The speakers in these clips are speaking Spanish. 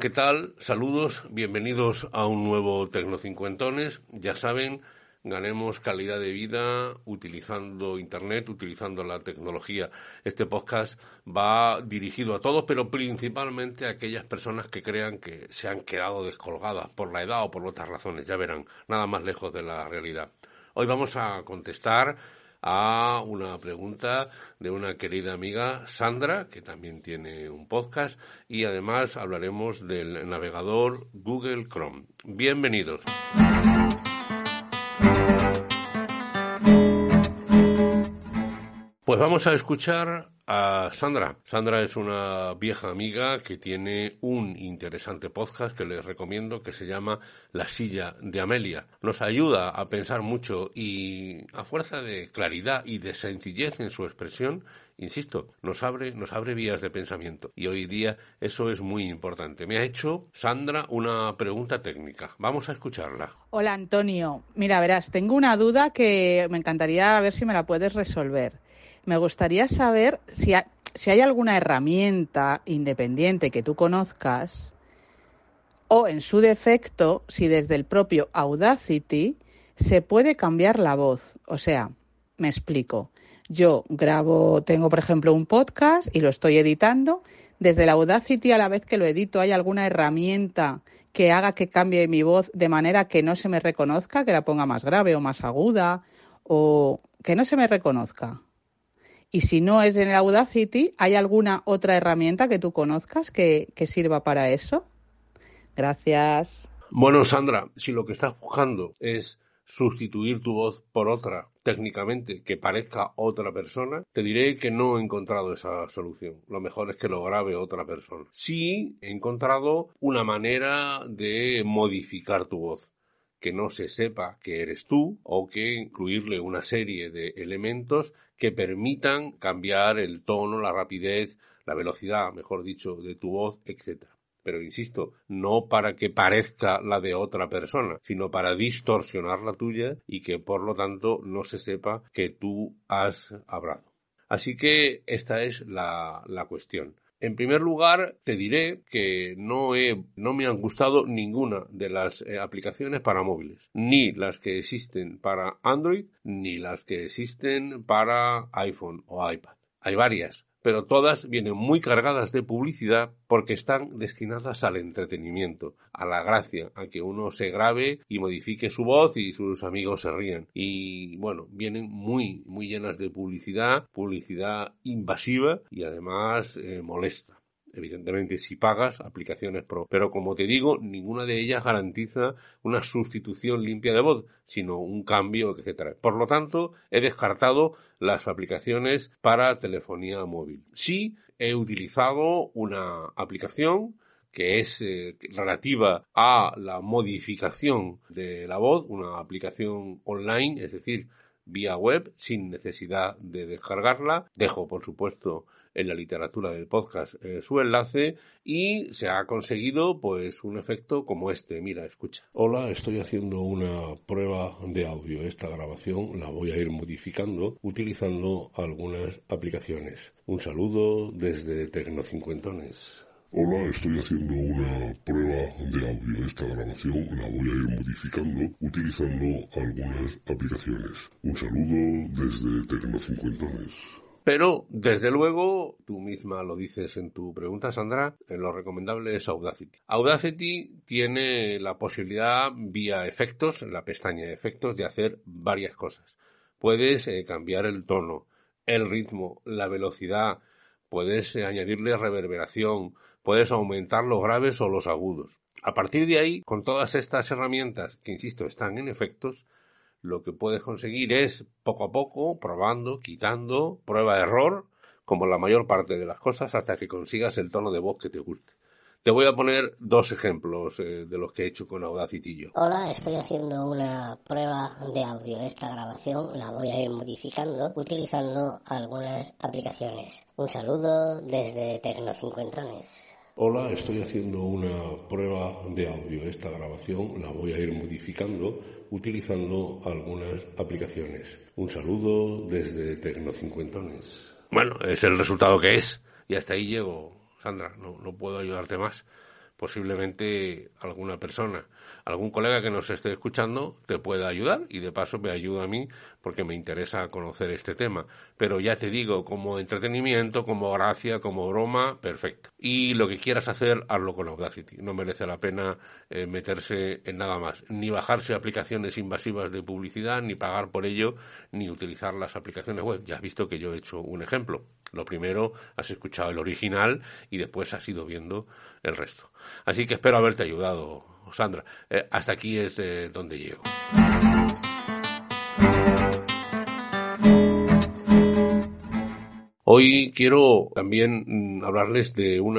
¿Qué tal? Saludos, bienvenidos a un nuevo Tecnocincuentones. Ya saben, ganemos calidad de vida utilizando Internet, utilizando la tecnología. Este podcast va dirigido a todos, pero principalmente a aquellas personas que crean que se han quedado descolgadas por la edad o por otras razones. Ya verán, nada más lejos de la realidad. Hoy vamos a contestar a una pregunta de una querida amiga, Sandra, que también tiene un podcast, y además hablaremos del navegador Google Chrome. Bienvenidos. Pues vamos a escuchar a Sandra. Sandra es una vieja amiga que tiene un interesante podcast que les recomiendo que se llama La silla de Amelia. Nos ayuda a pensar mucho y a fuerza de claridad y de sencillez en su expresión, insisto, nos abre, nos abre vías de pensamiento. Y hoy día eso es muy importante. Me ha hecho Sandra una pregunta técnica. Vamos a escucharla. Hola Antonio. Mira, verás, tengo una duda que me encantaría ver si me la puedes resolver me gustaría saber si, hay alguna herramienta independiente que tú conozcas o, en su defecto, si desde el propio Audacity se puede cambiar la voz. O sea, me explico. Yo grabo, tengo por ejemplo un podcast y lo estoy editando. Desde el Audacity a la vez que lo edito, ¿hay alguna herramienta que haga que cambie mi voz de manera que no se me reconozca, que la ponga más grave o más aguda o que no se me reconozca? Y si no es en el Audacity, ¿hay alguna otra herramienta que tú conozcas que, sirva para eso? Gracias. Bueno, Sandra, si lo que estás buscando es sustituir tu voz por otra técnicamente que parezca otra persona, te diré que no he encontrado esa solución. Lo mejor es que lo grabe otra persona. Sí he encontrado una manera de modificar tu voz que no se sepa que eres tú o que incluirle una serie de elementos que permitan cambiar el tono, la rapidez, la velocidad, mejor dicho, de tu voz, etc. Pero insisto, no para que parezca la de otra persona, sino para distorsionar la tuya y que por lo tanto no se sepa que tú has hablado. Así que esta es la, la cuestión. En primer lugar, te diré que no, he, no me han gustado ninguna de las eh, aplicaciones para móviles, ni las que existen para Android, ni las que existen para iPhone o iPad. Hay varias, pero todas vienen muy cargadas de publicidad porque están destinadas al entretenimiento, a la gracia, a que uno se grabe y modifique su voz y sus amigos se rían. Y bueno, vienen muy, muy llenas de publicidad, publicidad invasiva y además eh, molesta. Evidentemente, si pagas aplicaciones Pro. Pero como te digo, ninguna de ellas garantiza una sustitución limpia de voz, sino un cambio, etcétera. Por lo tanto, he descartado las aplicaciones para telefonía móvil. Sí, he utilizado una aplicación que es eh, relativa a la modificación de la voz, una aplicación online, es decir, vía web, sin necesidad de descargarla. Dejo, por supuesto, en la literatura del podcast eh, su enlace y se ha conseguido pues un efecto como este. Mira, escucha. Hola, estoy haciendo una prueba de audio. Esta grabación la voy a ir modificando utilizando algunas aplicaciones. Un saludo desde Tecnocincuentones. Hola, estoy haciendo una prueba de audio. Esta grabación la voy a ir modificando utilizando algunas aplicaciones. Un saludo desde Tecnocincuentones. Pero, desde luego, tú misma lo dices en tu pregunta, Sandra, en lo recomendable es Audacity. Audacity tiene la posibilidad, vía efectos, en la pestaña de efectos, de hacer varias cosas. Puedes eh, cambiar el tono, el ritmo, la velocidad, puedes eh, añadirle reverberación, puedes aumentar los graves o los agudos. A partir de ahí, con todas estas herramientas, que insisto, están en efectos, lo que puedes conseguir es poco a poco, probando, quitando, prueba error, como la mayor parte de las cosas, hasta que consigas el tono de voz que te guste. Te voy a poner dos ejemplos eh, de los que he hecho con Audacity yo. Hola, estoy haciendo una prueba de audio. Esta grabación la voy a ir modificando utilizando algunas aplicaciones. Un saludo desde Tecnocincuentones. Hola, estoy haciendo una prueba de audio. Esta grabación la voy a ir modificando utilizando algunas aplicaciones. Un saludo desde Tecnocincuentones. Bueno, es el resultado que es. Y hasta ahí llego, Sandra. No, no puedo ayudarte más posiblemente alguna persona, algún colega que nos esté escuchando te pueda ayudar y de paso me ayuda a mí porque me interesa conocer este tema. Pero ya te digo, como entretenimiento, como gracia, como broma, perfecto. Y lo que quieras hacer, hazlo con Audacity. No merece la pena eh, meterse en nada más, ni bajarse aplicaciones invasivas de publicidad, ni pagar por ello, ni utilizar las aplicaciones web. Ya has visto que yo he hecho un ejemplo. Lo primero, has escuchado el original y después has ido viendo el resto. Así que espero haberte ayudado, Sandra. Eh, hasta aquí es donde llego. Hoy quiero también mm, hablarles de un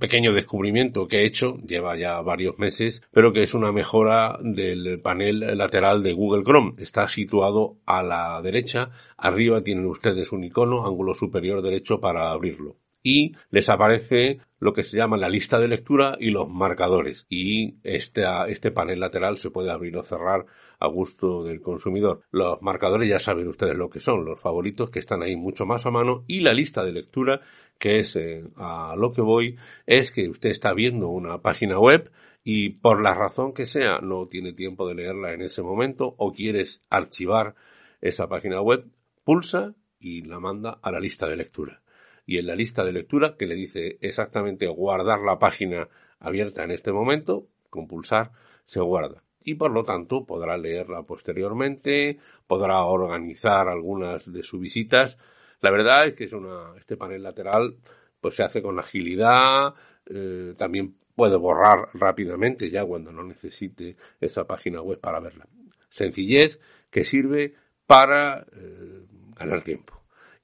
pequeño descubrimiento que he hecho, lleva ya varios meses, pero que es una mejora del panel lateral de Google Chrome. Está situado a la derecha, arriba tienen ustedes un icono, ángulo superior derecho para abrirlo y les aparece lo que se llama la lista de lectura y los marcadores. Y este, este panel lateral se puede abrir o cerrar a gusto del consumidor. Los marcadores ya saben ustedes lo que son, los favoritos que están ahí mucho más a mano y la lista de lectura que es eh, a lo que voy es que usted está viendo una página web y por la razón que sea no tiene tiempo de leerla en ese momento o quieres archivar esa página web, pulsa y la manda a la lista de lectura y en la lista de lectura que le dice exactamente guardar la página abierta en este momento, con pulsar se guarda. Y por lo tanto podrá leerla posteriormente, podrá organizar algunas de sus visitas. La verdad es que es una, este panel lateral pues se hace con agilidad, eh, también puede borrar rápidamente ya cuando no necesite esa página web para verla. Sencillez que sirve para eh, ganar tiempo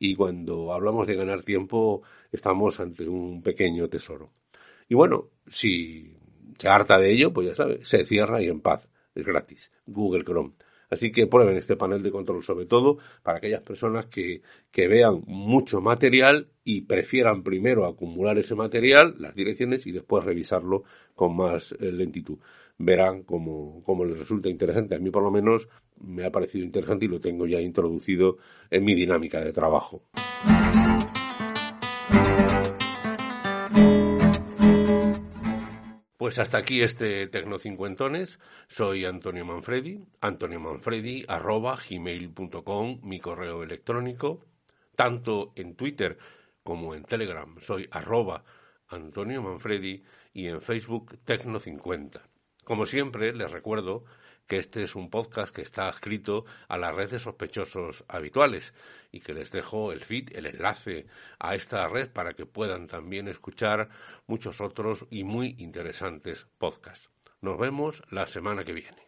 y cuando hablamos de ganar tiempo estamos ante un pequeño tesoro. Y bueno, si se harta de ello, pues ya sabe, se cierra y en paz, es gratis, Google Chrome. Así que prueben este panel de control, sobre todo para aquellas personas que, que vean mucho material y prefieran primero acumular ese material, las direcciones, y después revisarlo con más eh, lentitud verán cómo, cómo les resulta interesante. A mí por lo menos me ha parecido interesante y lo tengo ya introducido en mi dinámica de trabajo. Pues hasta aquí este Tecnocincuentones. Soy Antonio Manfredi, Antonio Manfredi arroba gmail.com, mi correo electrónico, tanto en Twitter como en Telegram. Soy arroba Antonio Manfredi y en Facebook Tecno50. Como siempre, les recuerdo que este es un podcast que está escrito a la red de sospechosos habituales y que les dejo el feed, el enlace a esta red para que puedan también escuchar muchos otros y muy interesantes podcasts. Nos vemos la semana que viene.